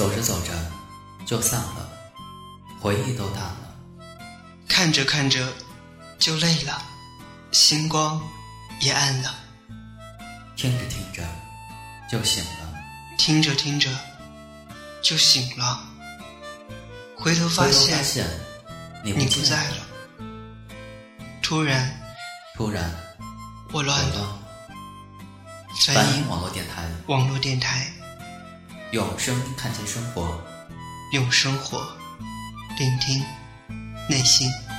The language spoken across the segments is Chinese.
走着走着就散了，回忆都淡了。看着看着就累了，星光也暗了。听着听着就醒了，听着听着就醒了。回头发现你你不在了。突然突然我乱了。了。翻译梵音网络电台，网络电台，用声看见生活。用生活聆听内心。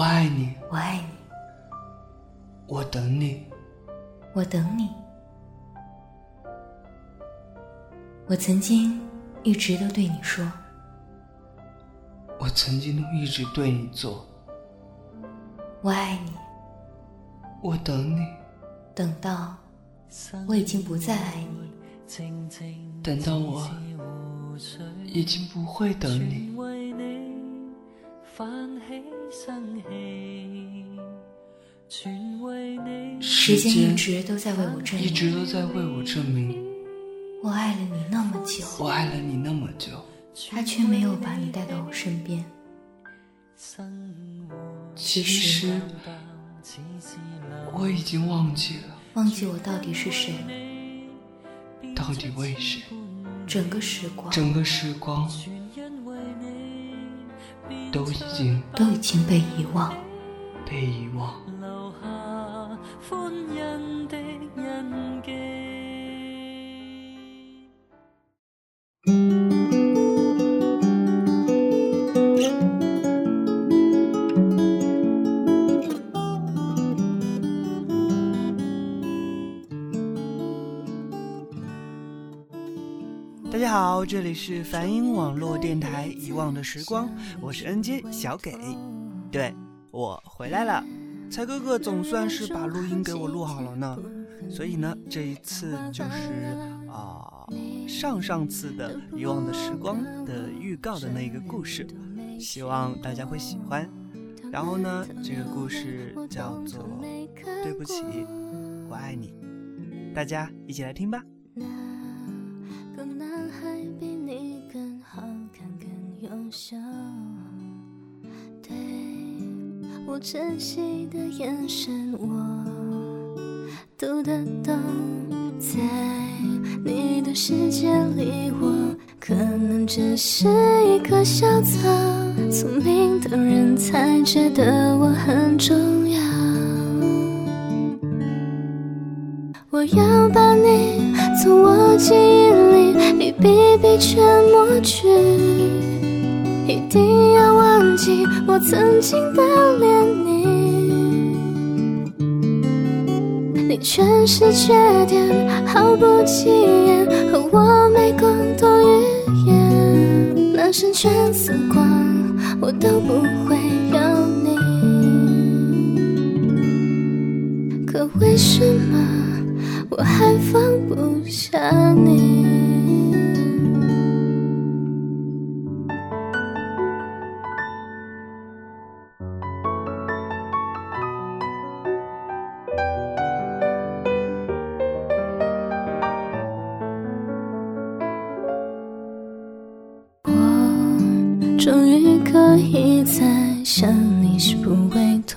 我爱你，我爱你，我等你。我等你。我曾经一直都对你说，我曾经都一直对你做，我爱你，我等你，等到我已经不再爱你，等到我已经不会等你。时间一直都在为我证明。一直明，都在为我证明，我爱了你那么久，我爱了你那么久，他却没有把你带到我身边。其其实我已经忘记了。忘记我到底是谁，到底为谁。整个时光。整个时光都已经都已经被遗忘。被遗忘。好，这里是梵音网络电台《遗忘的时光》，我是 N J 小给。对，我回来了，才哥哥总算是把录音给我录好了呢。所以呢，这一次就是啊、上上次的《遗忘的时光》的预告的那个故事，希望大家会喜欢。然后呢，这个故事叫做《对不起，我爱你》，大家一起来听吧。更优秀，对我珍惜的眼神我读得懂，在你的世界里，我可能只是一棵小草，聪明的人才觉得我很重要。我要把你从我记忆里一笔笔全抹去，一定要忘记我曾经的怜悯。你全是缺点，毫不起眼，和我没共同语言。那剩全死光，我都不会要你。可为什么？我还放不下你。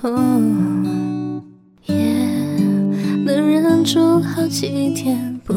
痛。也能忍住好几天不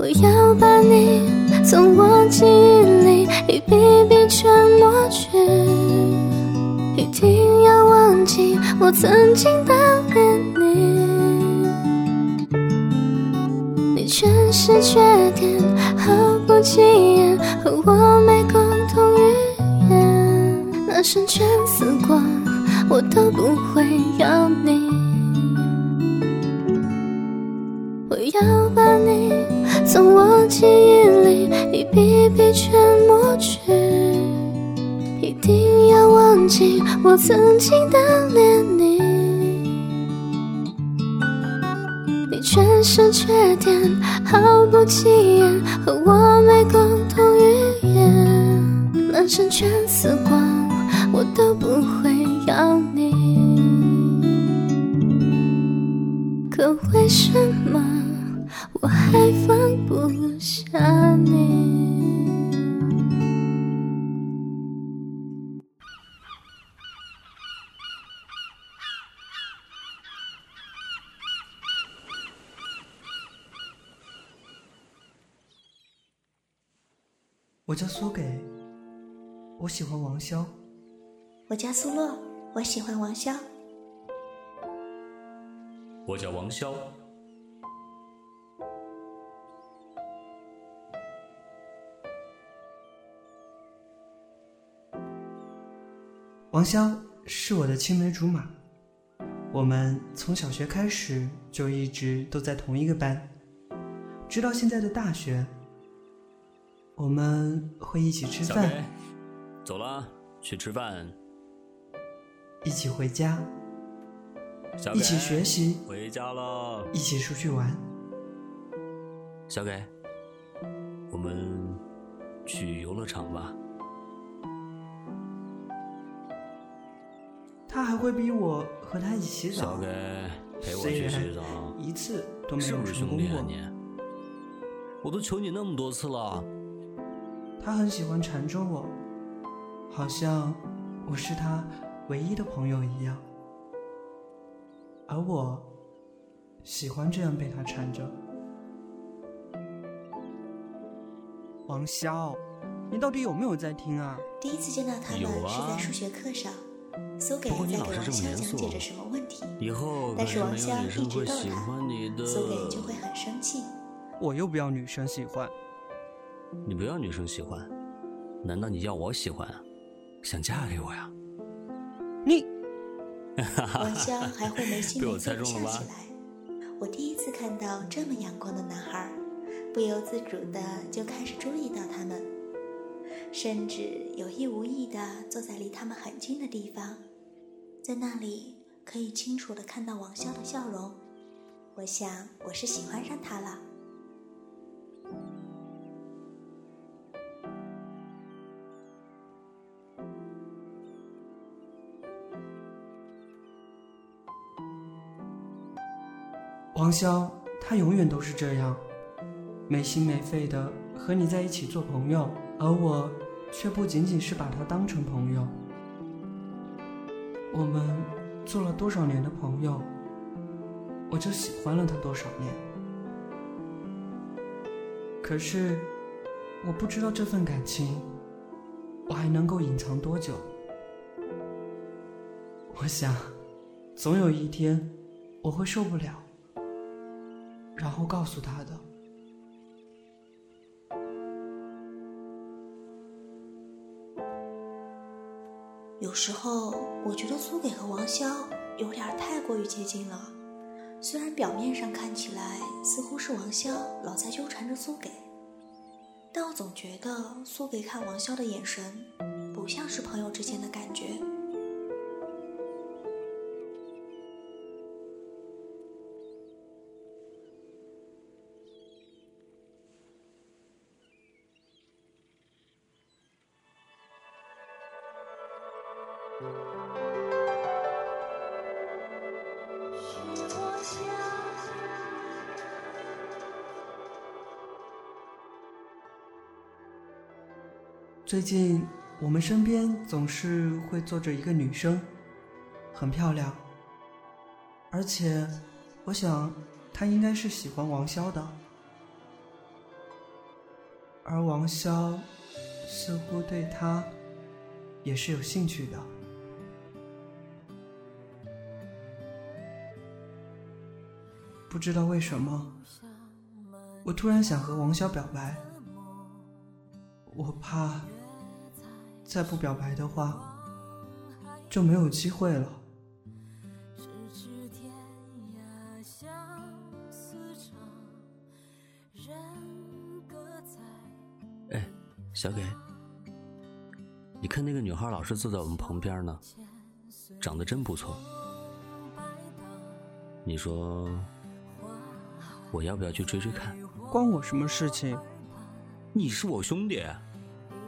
我要把你从我记忆里一笔笔全抹去，一定要忘记我曾经的恋你。你全是缺点，毫不起眼，和我没共同语言。那瞬间死光，我都不会要你。从我记忆里一笔笔全抹去，一定要忘记我曾经的恋你。你全是缺点，毫不起眼，和我没共同语言。满身全死光，我都不会要你。可为什么我还放不下你？我叫苏给，我喜欢王潇。我叫苏洛，我喜欢王潇。我叫王潇，王潇是我的青梅竹马，我们从小学开始就一直都在同一个班，直到现在的大学。我们会一起吃饭，走了，去吃饭。一起回家，小一起学习，回家了。一起出去玩。小给，我们去游乐场吧。他还会逼我和他一起洗澡小，，陪我虽然去洗澡，一次都没有是不是成功过。兄弟啊你？我都求你那么多次了。他很喜欢缠着我，好像我是他唯一的朋友一样，而我喜欢这样被他缠着。王潇，你到底有没有在听啊？第一次见到他们有啊是在数学课上，苏给不过你在给王老是这么严肃潇讲解着什么问题，以后但是王可没有女潇一生会喜直逗他欢你的。苏给就会很生气。我又不要女生喜欢，你不要女生喜欢，难道你要我喜欢啊？想嫁给我呀？你王潇还会没心 没肺地猜中了吧笑起来。我第一次看到这么阳光的男孩，不由自主的就开始注意到他们，甚至有意无意的坐在离他们很近的地方，在那里可以清楚的看到王潇的笑容。我想我是喜欢上他了。王潇，他永远都是这样，没心没肺的和你在一起做朋友，而我却不仅仅是把他当成朋友。我们做了多少年的朋友，我就喜欢了他多少年。可是，我不知道这份感情，我还能够隐藏多久。我想，总有一天，我会受不了。然后告诉他的。有时候我觉得苏给和王潇有点太过于接近了，虽然表面上看起来似乎是王潇老在纠缠着苏给，但我总觉得苏给看王潇的眼神不像是朋友之间的感觉。最近我们身边总是会坐着一个女生，很漂亮，而且，我想他应该是喜欢王潇的，而王潇似乎对他也是有兴趣的。不知道为什么，我突然想和王潇表白。我怕再不表白的话，就没有机会了。哎，小给，你看那个女孩老是坐在我们旁边呢，长得真不错。你说？我要不要去追追看？关我什么事情？你是我兄弟，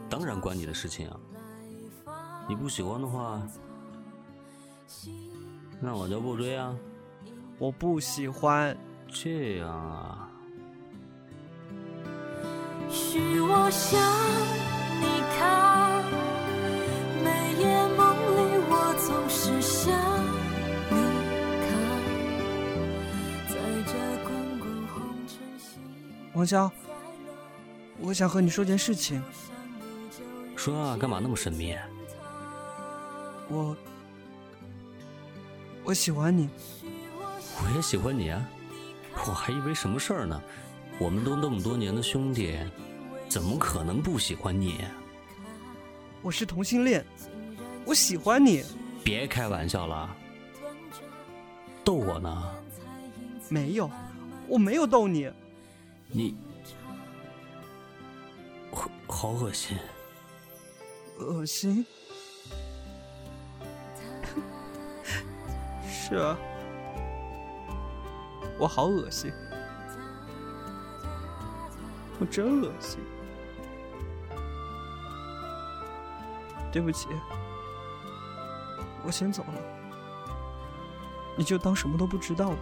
当然关你的事情啊！你不喜欢的话，那我就不追啊。我不喜欢这样啊。许我想你看，每夜梦里我总是想。王潇，我想和你说件事情。说啊，干嘛那么神秘？我，我喜欢你。我也喜欢你啊！我还以为什么事儿呢？我们都那么多年的兄弟，怎么可能不喜欢你？我是同性恋，我喜欢你。别开玩笑了，逗我呢？没有，我没有逗你。你，好，好恶心，恶心，是啊，我好恶心，我真恶心，对不起，我先走了，你就当什么都不知道吧。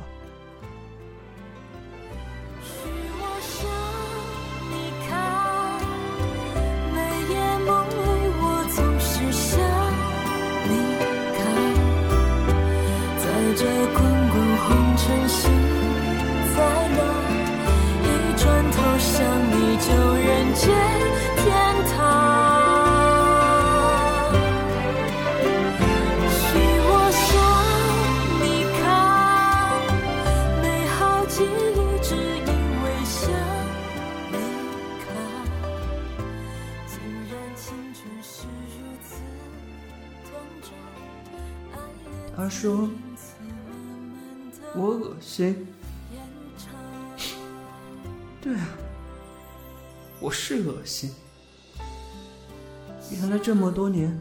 说：“我恶心。”对啊，我是恶心。原来这么多年，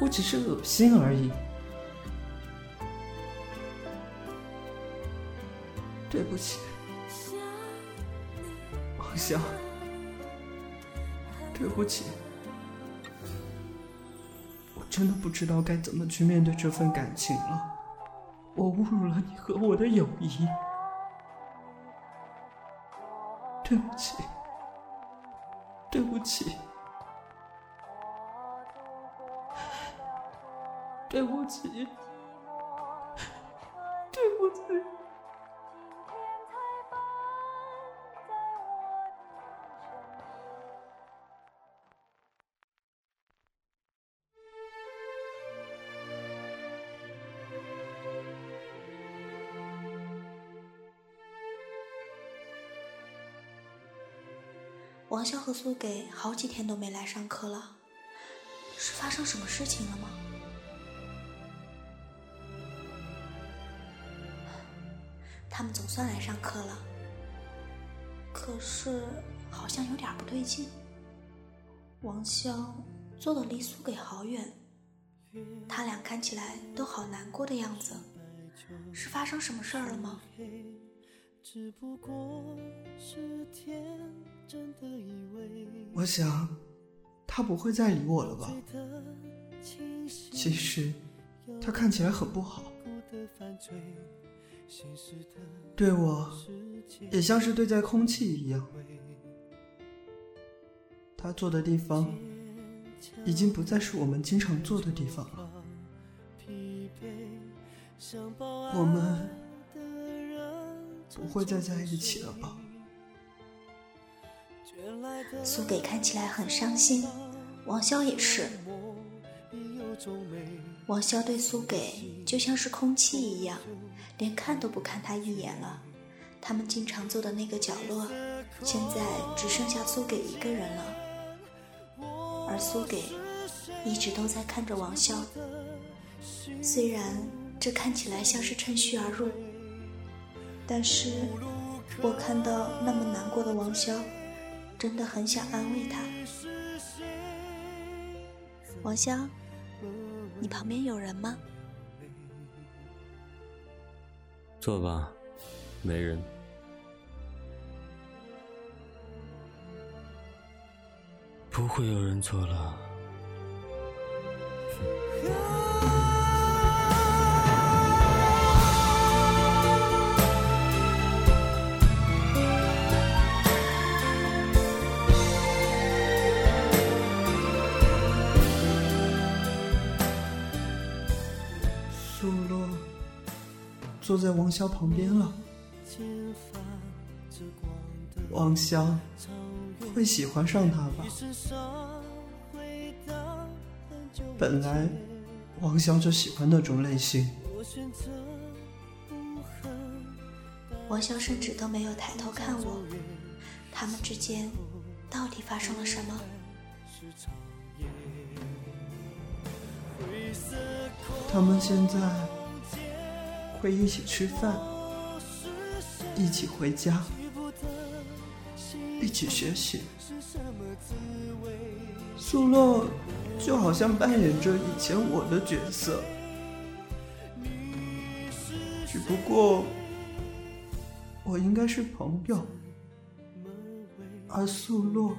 我只是恶心而已。对不起，王潇，对不起。真的不知道该怎么去面对这份感情了，我侮辱了你和我的友谊，对不起，对不起，对不起，对不起。王潇和苏给好几天都没来上课了，是发生什么事情了吗？他们总算来上课了，可是好像有点不对劲。王潇坐的离苏给好远，他俩看起来都好难过的样子，是发生什么事儿了吗？只不过是天真的以为我想，他不会再理我了吧？其实，他看起来很不好，对我也像是对待空气一样。他坐的地方，已经不再是我们经常坐的地方了。我们不会再在一起了吧？苏给看起来很伤心，王潇也是。王潇对苏给就像是空气一样，连看都不看他一眼了。他们经常坐的那个角落，现在只剩下苏给一个人了。而苏给一直都在看着王潇，虽然这看起来像是趁虚而入，但是我看到那么难过的王潇，真的很想安慰他。王潇，你旁边有人吗？坐吧，没人。不会有人坐了。坐在王潇旁边了。王潇会喜欢上他吧？本来王潇就喜欢那种类型。王潇甚至都没有抬头看我，他们之间到底发生了什么？他们现在会一起吃饭，一起回家，一起学习。苏洛就好像扮演着以前我的角色，只不过我应该是朋友，而苏洛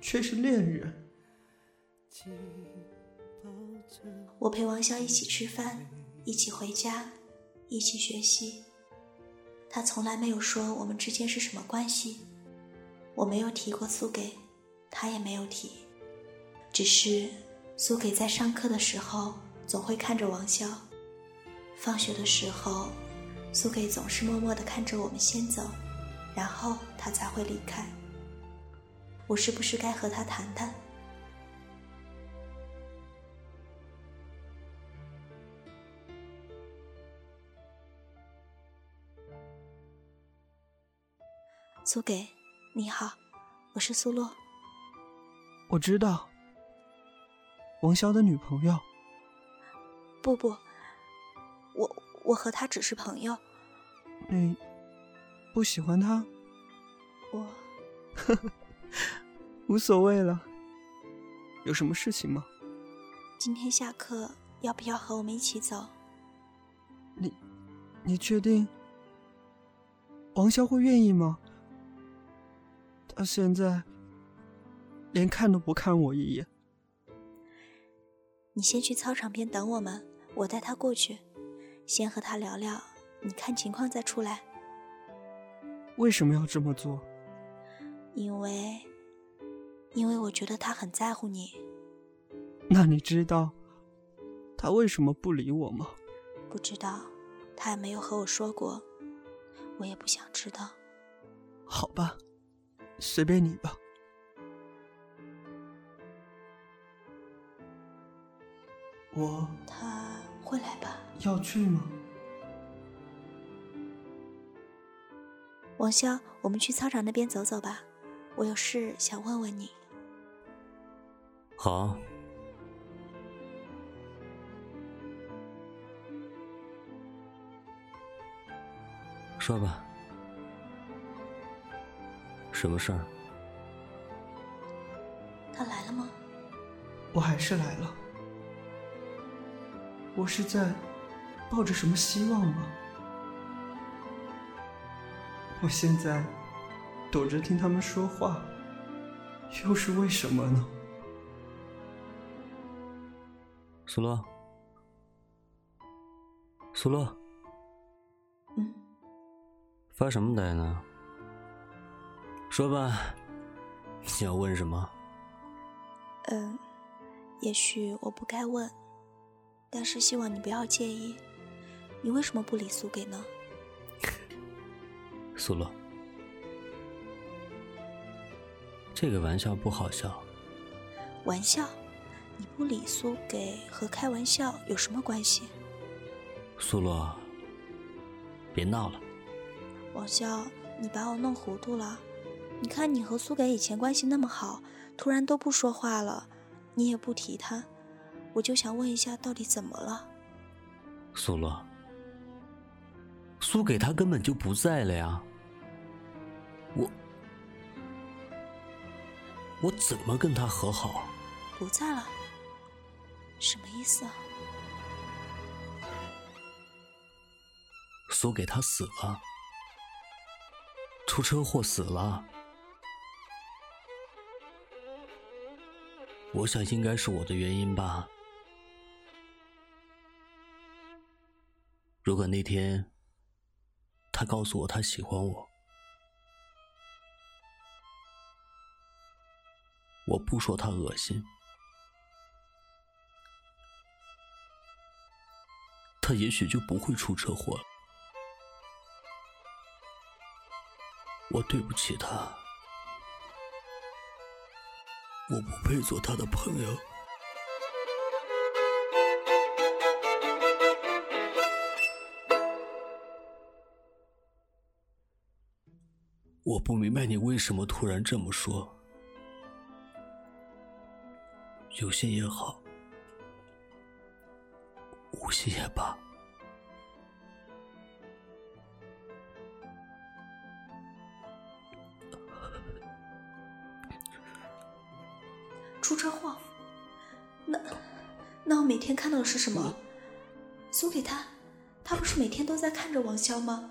却是恋人。我陪王潇一起吃饭，一起回家，一起学习。他从来没有说我们之间是什么关系，我没有提过苏给，他也没有提。只是苏给在上课的时候总会看着王潇，放学的时候，苏给总是默默地看着我们先走，然后他才会离开。我是不是该和他谈谈？苏给，你好，我是苏洛。我知道，王潇的女朋友。不不，我我和他只是朋友。你不喜欢他？我，无所谓了。有什么事情吗？今天下课要不要和我们一起走？你，你确定？王潇会愿意吗？他现在连看都不看我一眼。你先去操场边等我们，我带他过去，先和他聊聊，你看情况再出来。为什么要这么做？因为，因为我觉得他很在乎你。那你知道他为什么不理我吗？不知道，他也没有和我说过，我也不想知道。好吧。随便你吧。我他会来吧？要去吗？王潇，我们去操场那边走走吧，我有事想问问你。好。说吧。什么事儿？他来了吗？我还是来了。我是在抱着什么希望吗？我现在躲着听他们说话，又是为什么呢？苏洛，苏洛，嗯，发什么呆呢？说吧，你要问什么？嗯，也许我不该问，但是希望你不要介意。你为什么不理苏给呢？苏洛，这个玩笑不好笑。玩笑？你不理苏给和开玩笑有什么关系？苏洛，别闹了。王笑，你把我弄糊涂了。你看，你和苏给以前关系那么好，突然都不说话了，你也不提他，我就想问一下，到底怎么了？苏洛，苏给他根本就不在了呀。我，我怎么跟他和好？不在了，什么意思啊？苏给他死了，出车祸死了。我想应该是我的原因吧。如果那天他告诉我他喜欢我，我不说他恶心，他也许就不会出车祸了。我对不起他。我不配做他的朋友。我不明白你为什么突然这么说。有心也好，无心也罢。出车祸？那那我每天看到的是什么？苏给他，他不是每天都在看着王潇吗？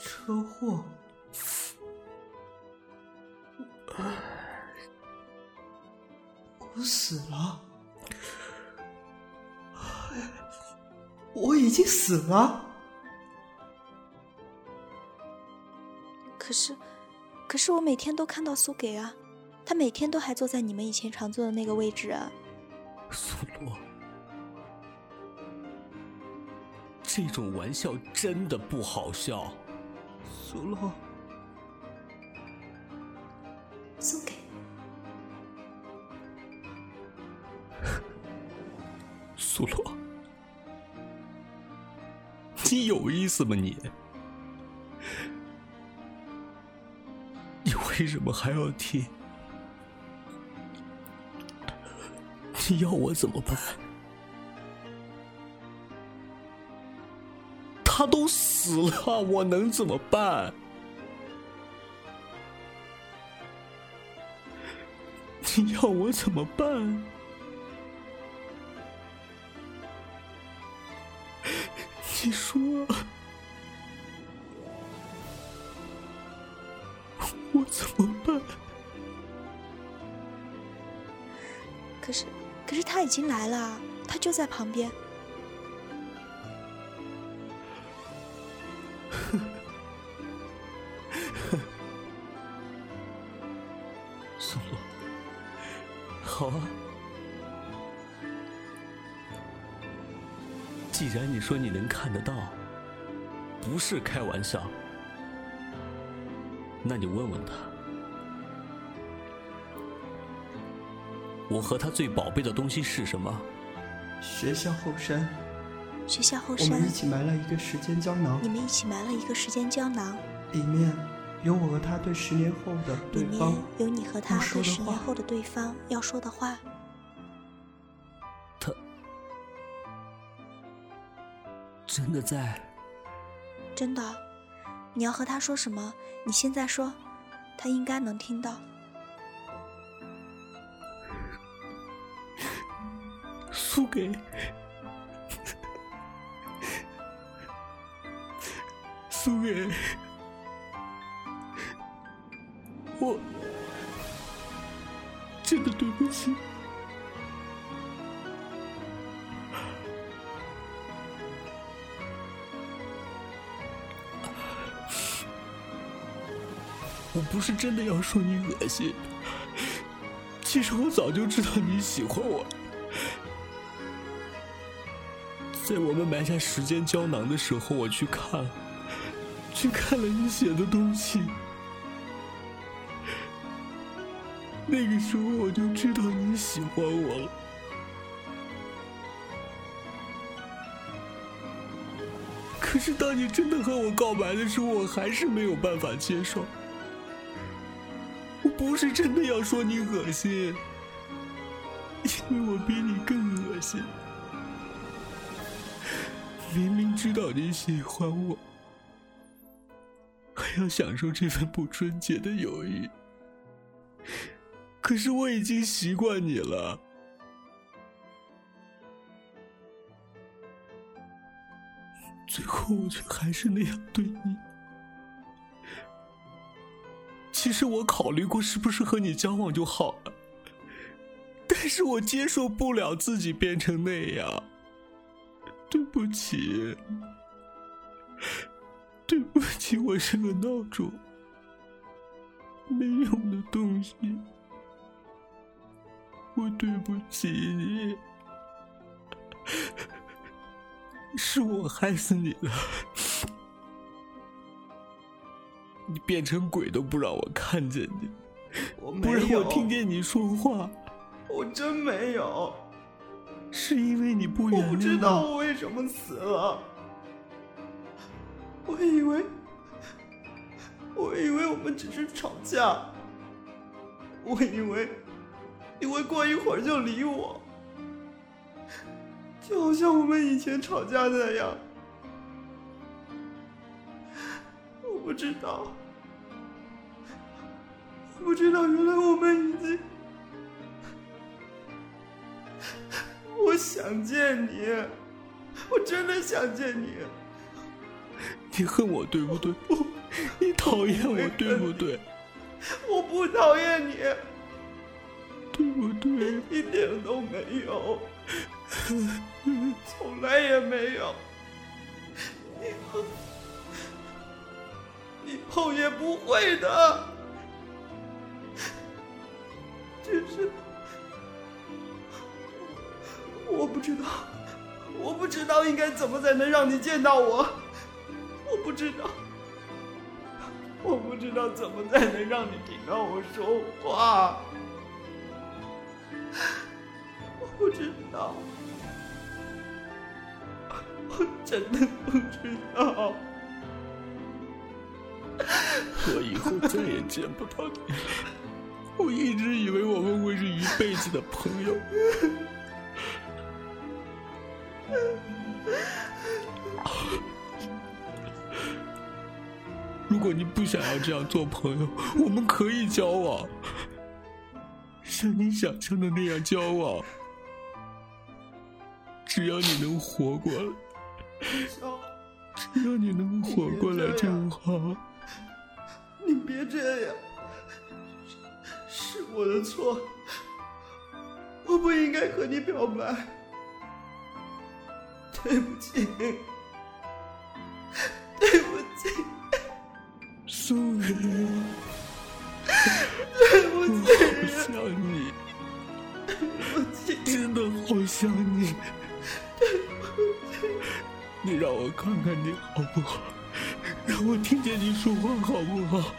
车祸？我死了？我已经死了？可是，可是我每天都看到苏给啊。他每天都还坐在你们以前常坐的那个位置啊，苏洛，这种玩笑真的不好笑。苏洛，送给，苏洛，你有意思吗你？你为什么还要提？你要我怎么办？他都死了，我能怎么办？你要我怎么办？你说，已经来了，他就在旁边。苏洛，好啊。既然你说你能看得到，不是开玩笑，那你问问他。我和他最宝贝的东西是什么？学校后山。学校后山。我们一起埋了一个时间胶囊。你们一起埋了一个时间胶囊。里面有我和他对十年后的对方。里面有你和他对十年后的对方要说的话。他真的在？真的。你要和他说什么？你现在说，他应该能听到。输给苏给我，真的对不起。我不是真的要说你恶心，其实我早就知道你喜欢我。在我们埋下时间胶囊的时候，我去看，去看了你写的东西。那个时候我就知道你喜欢我了。可是当你真的和我告白的时候，我还是没有办法接受。我不是真的要说你恶心，因为我比你更恶心。明明知道你喜欢我，还要享受这份不纯洁的友谊。可是我已经习惯你了，最后我却还是那样对你。其实我考虑过是不是和你交往就好了，但是我接受不了自己变成那样。对不起，对不起，我是个闹钟，没用的东西。我对不起你，是我害死你了。你变成鬼都不让我看见你，不让我听见你说话。我真没有，是因为你不原谅我不知道我为什么死了。我以为，我以为我们只是吵架，我以为。你会过一会儿就理我，就好像我们以前吵架那样。我不知道，我不知道，原来我们已经……想见你，我真的想见你。你恨我对不对？你讨厌我对不对？我不讨厌你。对不对？一点都没有，从来也没有，以后以后也不会的。只是我不知道，我不知道应该怎么才能让你见到我，我不知道，我不知道怎么才能让你听到我说话。我不知道，我真的不知道。我以后再也见不到你了。我一直以为我们会是一辈子的朋友。如果你不想要这样做朋友，我们可以交往。像你想象的那样交往，只要你能活过来，只要你能活过来就好。你别这样，是我的错，我不应该和你表白，对不起，对不起，苏云。对不起，好想你，对不起，真的好想你。对不起，你让我看看你好不好？让我听见你说话好不好？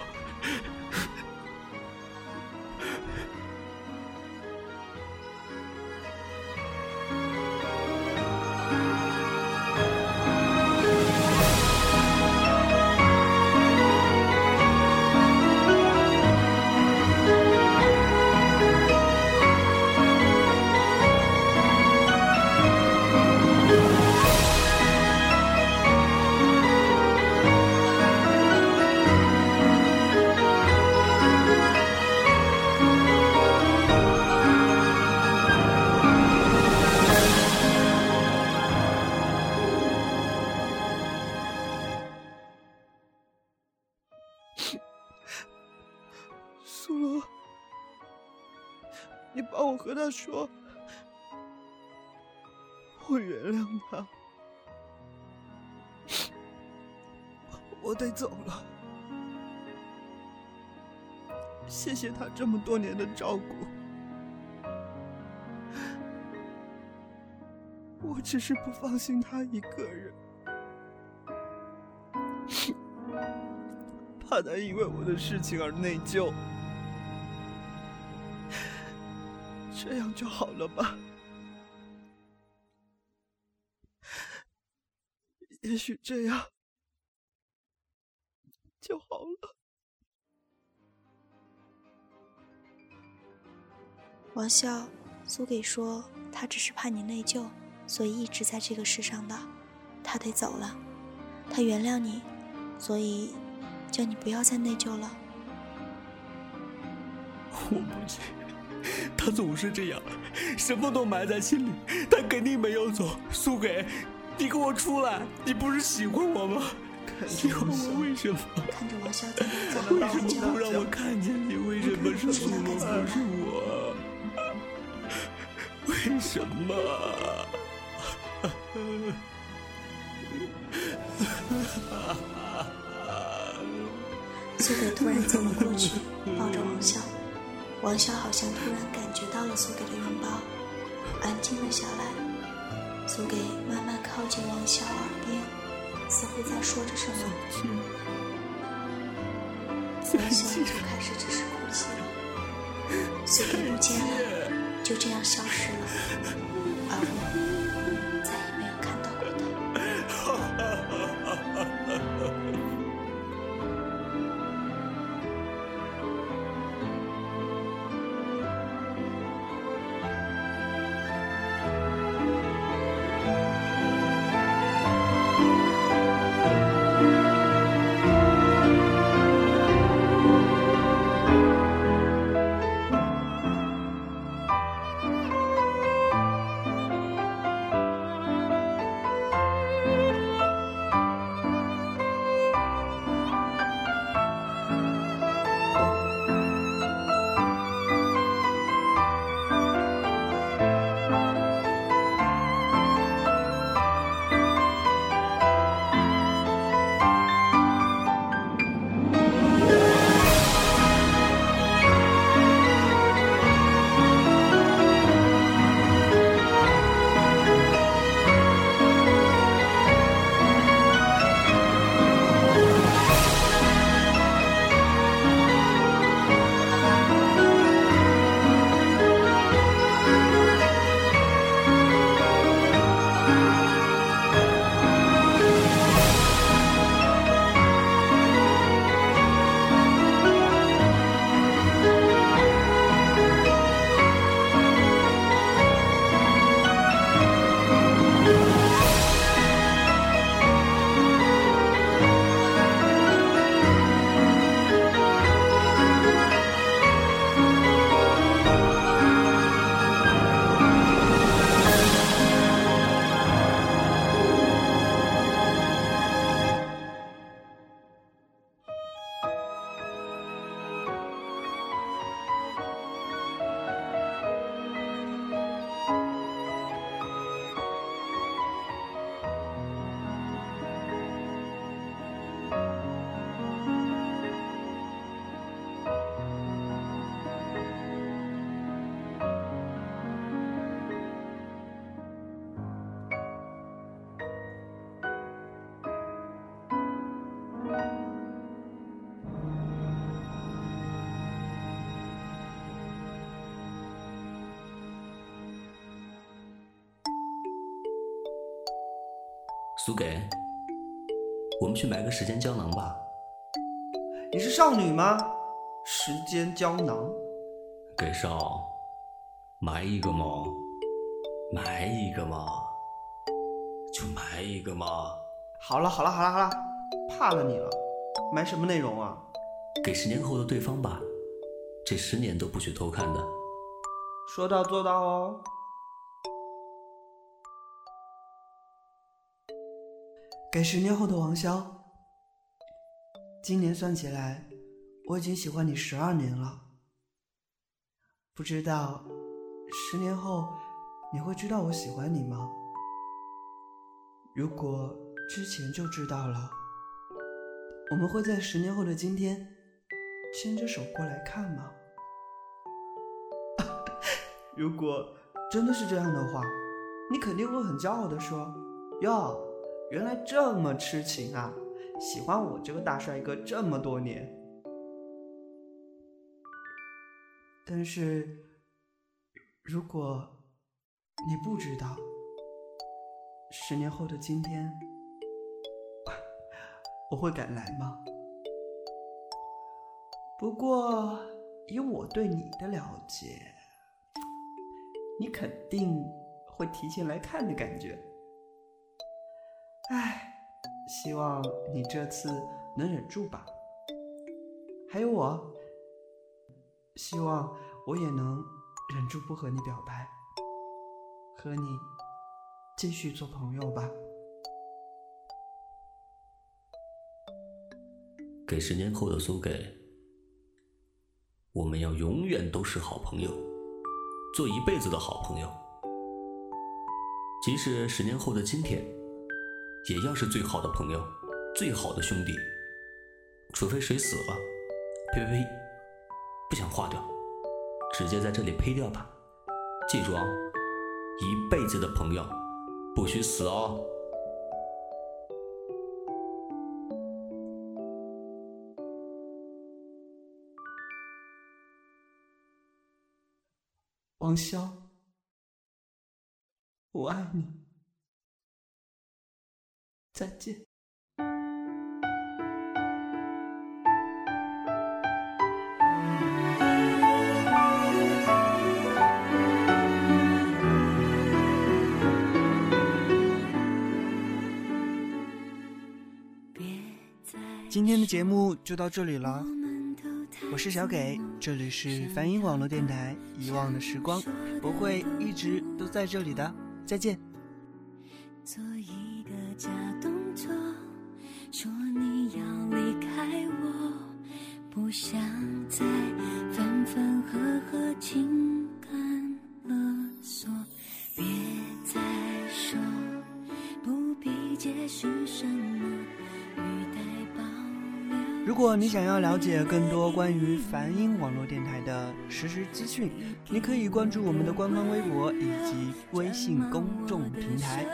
帮我和他说，我原谅他，我得走了。谢谢他这么多年的照顾，我只是不放心他一个人，怕他因为我的事情而内疚。这样就好了吧？也许这样就好了。王笑，苏给说他只是怕你内疚，所以一直在这个世上的。他得走了，他原谅你，所以叫你不要再内疚了。我不去，他总是这样，什么都埋在心里。他肯定没有走。苏给，你给我出来！你不是喜欢我吗？喜欢我为什么？为什么不让我看见你？为什么是苏不是我？为什么？苏给突然走了过去，抱着王笑。王潇好像突然感觉到了苏给的拥抱，安静了下来。苏给慢慢靠近王潇耳边，似乎在说着什么。王潇就开始只是哭泣。苏给不见了，就这样消失了，而我苏给，我们去买个时间胶囊吧。你是少女吗？时间胶囊，给少，买一个嘛，买一个嘛，就买一个嘛。好了好了好了好了，怕了你了，买什么内容啊？给十年后的对方吧，这十年都不许偷看的。说到做到哦。给十年后的王潇，今年算起来，我已经喜欢你十二年了。不知道十年后你会知道我喜欢你吗？如果之前就知道了，我们会在十年后的今天牵着手过来看吗？如果真的是这样的话，你肯定会很骄傲的说：“哟，原来这么痴情啊，喜欢我这个大帅哥这么多年。”但是，如果你不知道，十年后的今天，我会赶来吗？不过，以我对你的了解，你肯定会提前来看的感觉。唉，希望你这次能忍住吧。还有我，希望我也能忍住不和你表白，和你继续做朋友吧。给十年后的苏给。我们要永远都是好朋友，做一辈子的好朋友。即使十年后的今天，也要是最好的朋友，最好的兄弟。除非谁死了，呸呸呸，不想化掉，直接在这里呸掉吧。记住啊，一辈子的朋友，不许死哦。王潇，我爱你，再见。今天的节目就到这里了。我是小给，这里是梵音网络电台。遗忘的时光不会一直都在这里的，再见。假动作，说你要离开我，不想再分分合合，情感勒索。别再说，不必解释什么，语带。如果你想要了解更多关于梵音网络电台的实时资讯，你可以关注我们的官方微博以及微信公众平台。